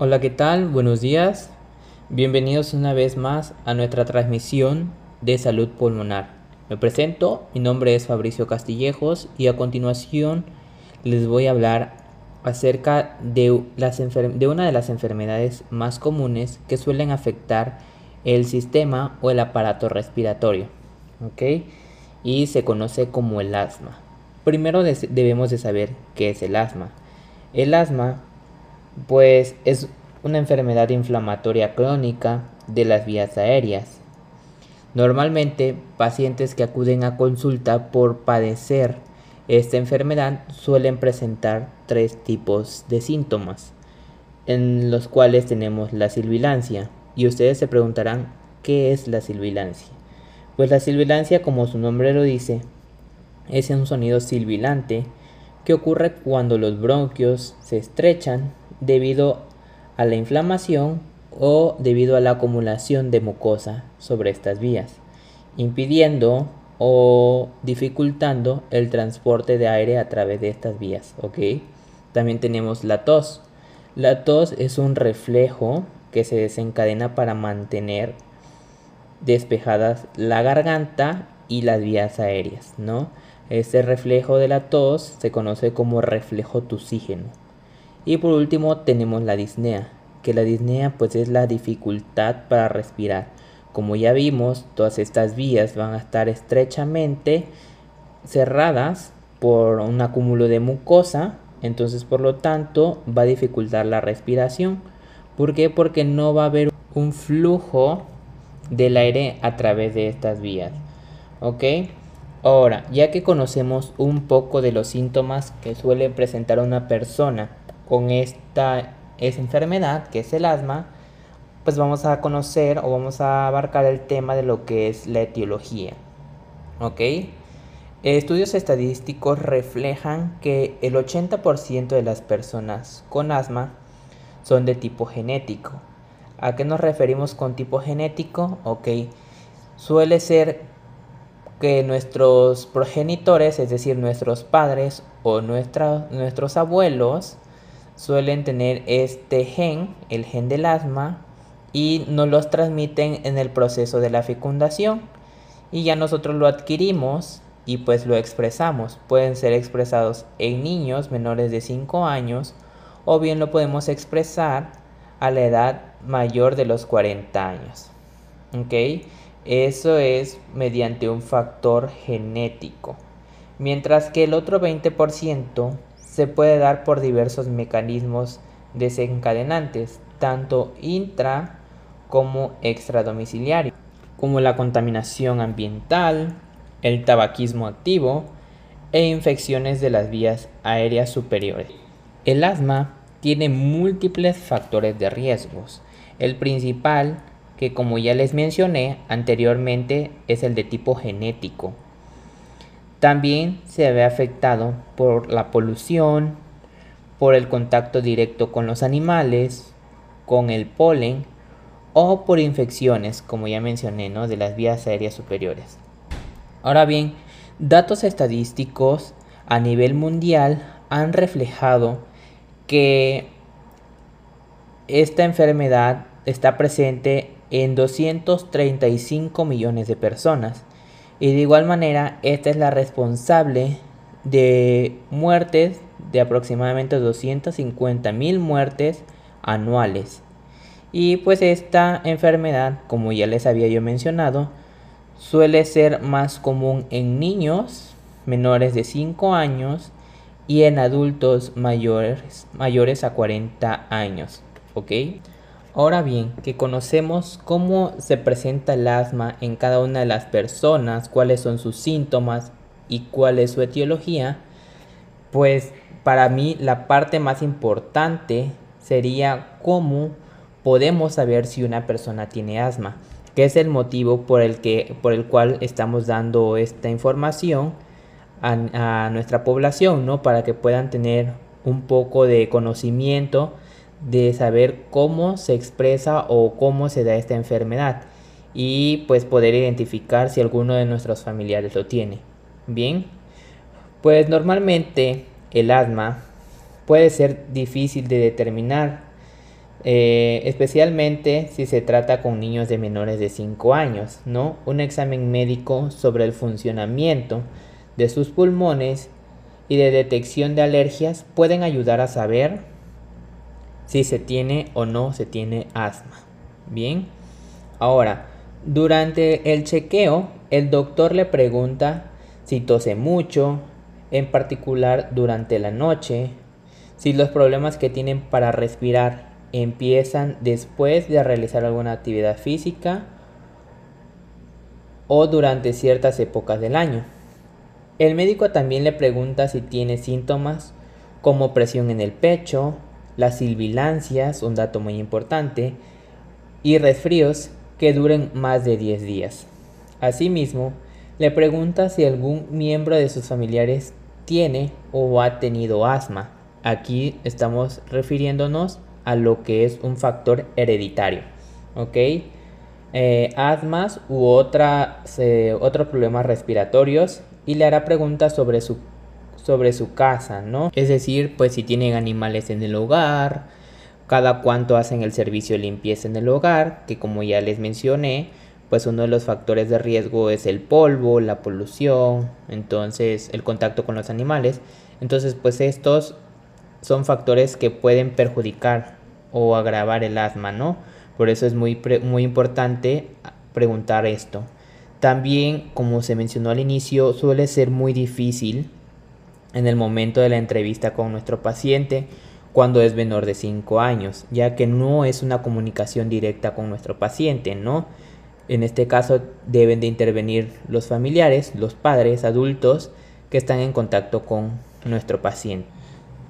Hola, ¿qué tal? Buenos días. Bienvenidos una vez más a nuestra transmisión de salud pulmonar. Me presento, mi nombre es Fabricio Castillejos y a continuación les voy a hablar acerca de, las de una de las enfermedades más comunes que suelen afectar el sistema o el aparato respiratorio. ¿ok? Y se conoce como el asma. Primero debemos de saber qué es el asma. El asma pues es una enfermedad inflamatoria crónica de las vías aéreas. Normalmente, pacientes que acuden a consulta por padecer esta enfermedad suelen presentar tres tipos de síntomas, en los cuales tenemos la silbilancia. Y ustedes se preguntarán, ¿qué es la silbilancia? Pues la silbilancia, como su nombre lo dice, es un sonido silbilante que ocurre cuando los bronquios se estrechan debido a la inflamación o debido a la acumulación de mucosa sobre estas vías, impidiendo o dificultando el transporte de aire a través de estas vías. También tenemos la tos. La tos es un reflejo que se desencadena para mantener despejadas la garganta y las vías aéreas, ¿no? Este reflejo de la tos se conoce como reflejo tusígeno. Y por último tenemos la disnea, que la disnea pues es la dificultad para respirar. Como ya vimos, todas estas vías van a estar estrechamente cerradas por un acúmulo de mucosa, entonces por lo tanto va a dificultar la respiración. ¿Por qué? Porque no va a haber un flujo del aire a través de estas vías. ¿Ok? Ahora, ya que conocemos un poco de los síntomas que suele presentar una persona con esta, enfermedad, que es el asma, pues vamos a conocer o vamos a abarcar el tema de lo que es la etiología. ¿Ok? Estudios estadísticos reflejan que el 80% de las personas con asma son de tipo genético. ¿A qué nos referimos con tipo genético? Ok, suele ser que nuestros progenitores, es decir, nuestros padres o nuestros abuelos, suelen tener este gen, el gen del asma, y nos los transmiten en el proceso de la fecundación. Y ya nosotros lo adquirimos y pues lo expresamos. Pueden ser expresados en niños menores de 5 años o bien lo podemos expresar a la edad mayor de los 40 años. Eso es mediante un factor genético. Mientras que el otro 20% se puede dar por diversos mecanismos desencadenantes, tanto intra como extradomiciliario, como la contaminación ambiental, el tabaquismo activo e infecciones de las vías aéreas superiores. El asma tiene múltiples factores de riesgos. El principal, que como ya les mencioné anteriormente, es el de tipo genético, también se ve afectado por la polución, por el contacto directo con los animales, con el polen o por infecciones, como ya mencioné, ¿no? de las vías aéreas superiores. Ahora bien, datos estadísticos a nivel mundial han reflejado que esta enfermedad está presente en 235 millones de personas y de igual manera, esta es la responsable de muertes de aproximadamente 250 mil muertes anuales. Y pues esta enfermedad, como ya les había yo mencionado, suele ser más común en niños menores de 5 años y en adultos mayores, mayores a 40 años. ¿Ok? Ahora bien, que conocemos cómo se presenta el asma en cada una de las personas, cuáles son sus síntomas y cuál es su etiología, pues para mí la parte más importante sería cómo podemos saber si una persona tiene asma, que es el motivo por el, que, por el cual estamos dando esta información a, a nuestra población, ¿no? Para que puedan tener un poco de conocimiento de saber cómo se expresa o cómo se da esta enfermedad y pues poder identificar si alguno de nuestros familiares lo tiene. Bien, pues normalmente el asma puede ser difícil de determinar eh, especialmente si se trata con niños de menores de 5 años, ¿no? Un examen médico sobre el funcionamiento de sus pulmones y de detección de alergias pueden ayudar a saber si se tiene o no se tiene asma. Bien, ahora, durante el chequeo, el doctor le pregunta si tose mucho, en particular durante la noche, si los problemas que tienen para respirar empiezan después de realizar alguna actividad física o durante ciertas épocas del año. El médico también le pregunta si tiene síntomas como presión en el pecho, las silbilancias, un dato muy importante, y resfríos que duren más de 10 días. Asimismo, le pregunta si algún miembro de sus familiares tiene o ha tenido asma. Aquí estamos refiriéndonos a lo que es un factor hereditario. ¿Ok? Eh, asmas u otra, otros problemas respiratorios y le hará preguntas sobre su, sobre su casa, ¿no? Es decir, pues si tienen animales en el hogar, cada cuánto hacen el servicio de limpieza en el hogar, que como ya les mencioné, pues uno de los factores de riesgo es el polvo, la polución, entonces el contacto con los animales. Entonces, pues estos son factores que pueden perjudicar o agravar el asma, ¿no? Por eso es muy, muy importante preguntar esto. También, como se mencionó al inicio, suele ser muy difícil en el momento de la entrevista con nuestro paciente cuando es menor de 5 años, ya que no es una comunicación directa con nuestro paciente, ¿no? En este caso deben de intervenir los familiares, los padres, adultos que están en contacto con nuestro paciente.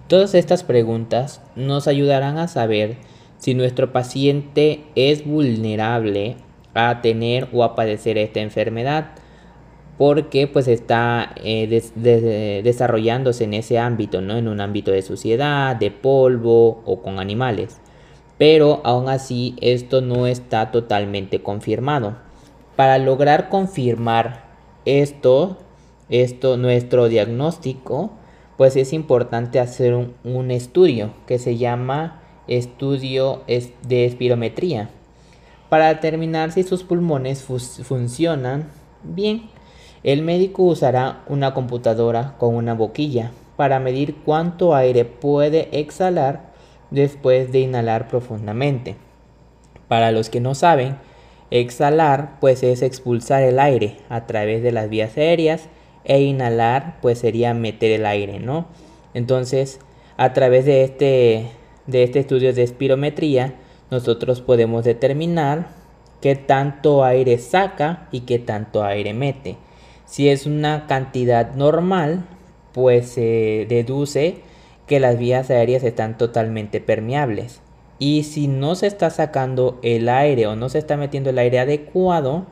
Todas estas preguntas nos ayudarán a saber si nuestro paciente es vulnerable a tener o a padecer esta enfermedad porque pues está eh, desarrollándose en ese ámbito, ¿no? En un ámbito de suciedad, de polvo o con animales. Pero aún así esto no está totalmente confirmado. Para lograr confirmar esto, esto nuestro diagnóstico, pues es importante hacer un, estudio que se llama estudio de espirometría para determinar si sus pulmones funcionan bien. El médico usará una computadora con una boquilla para medir cuánto aire puede exhalar después de inhalar profundamente. Para los que no saben, exhalar pues es expulsar el aire a través de las vías aéreas e inhalar pues sería meter el aire, ¿no? Entonces, a través de este, de este estudio de espirometría, nosotros podemos determinar qué tanto aire saca y qué tanto aire mete. Si es una cantidad normal, pues se deduce que las vías aéreas están totalmente permeables. Y si no se está sacando el aire o no se está metiendo el aire adecuado,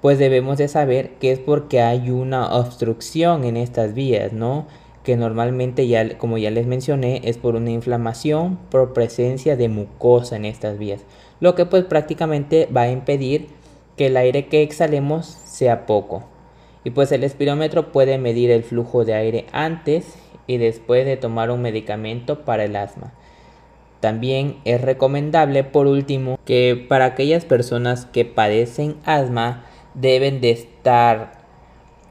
pues debemos de saber que es porque hay una obstrucción en estas vías, ¿no? Que normalmente ya, como ya les mencioné, es por una inflamación por presencia de mucosa en estas vías, lo que pues prácticamente va a impedir que el aire que exhalemos sea poco. Y pues el espirómetro puede medir el flujo de aire antes y después de tomar un medicamento para el asma. También es recomendable, por último, que para aquellas personas que padecen asma, deben de estar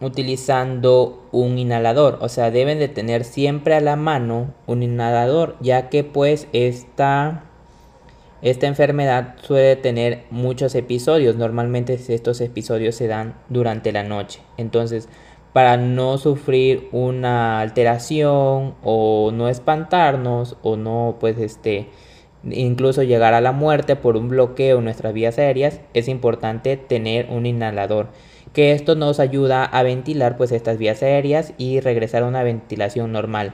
utilizando un inhalador, o sea, deben de tener siempre a la mano un inhalador, ya que pues esta esta enfermedad suele tener muchos episodios, normalmente estos episodios se dan durante la noche. Entonces, para no sufrir una alteración o no espantarnos o no pues este incluso llegar a la muerte por un bloqueo en nuestras vías aéreas, es importante tener un inhalador, que esto nos ayuda a ventilar pues estas vías aéreas y regresar a una ventilación normal.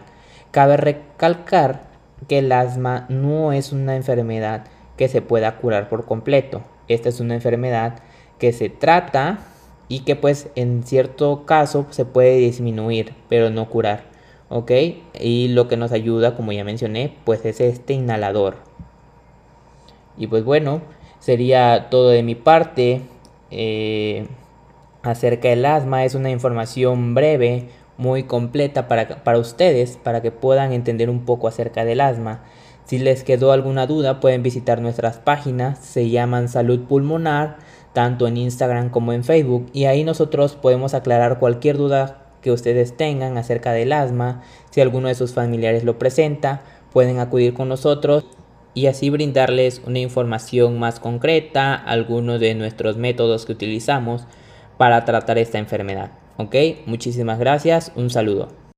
Cabe recalcar que el asma no es una enfermedad que se pueda curar por completo. Esta es una enfermedad que se trata y que pues en cierto caso se puede disminuir, pero no curar. ¿Ok? Y lo que nos ayuda, como ya mencioné, pues es este inhalador. Y pues bueno, sería todo de mi parte eh, acerca del asma. Es una información breve, muy completa para, para ustedes, para que puedan entender un poco acerca del asma. Si les quedó alguna duda pueden visitar nuestras páginas, se llaman Salud Pulmonar, tanto en Instagram como en Facebook y ahí nosotros podemos aclarar cualquier duda que ustedes tengan acerca del asma, si alguno de sus familiares lo presenta, pueden acudir con nosotros y así brindarles una información más concreta, algunos de nuestros métodos que utilizamos para tratar esta enfermedad. ¿Ok? Muchísimas gracias, un saludo.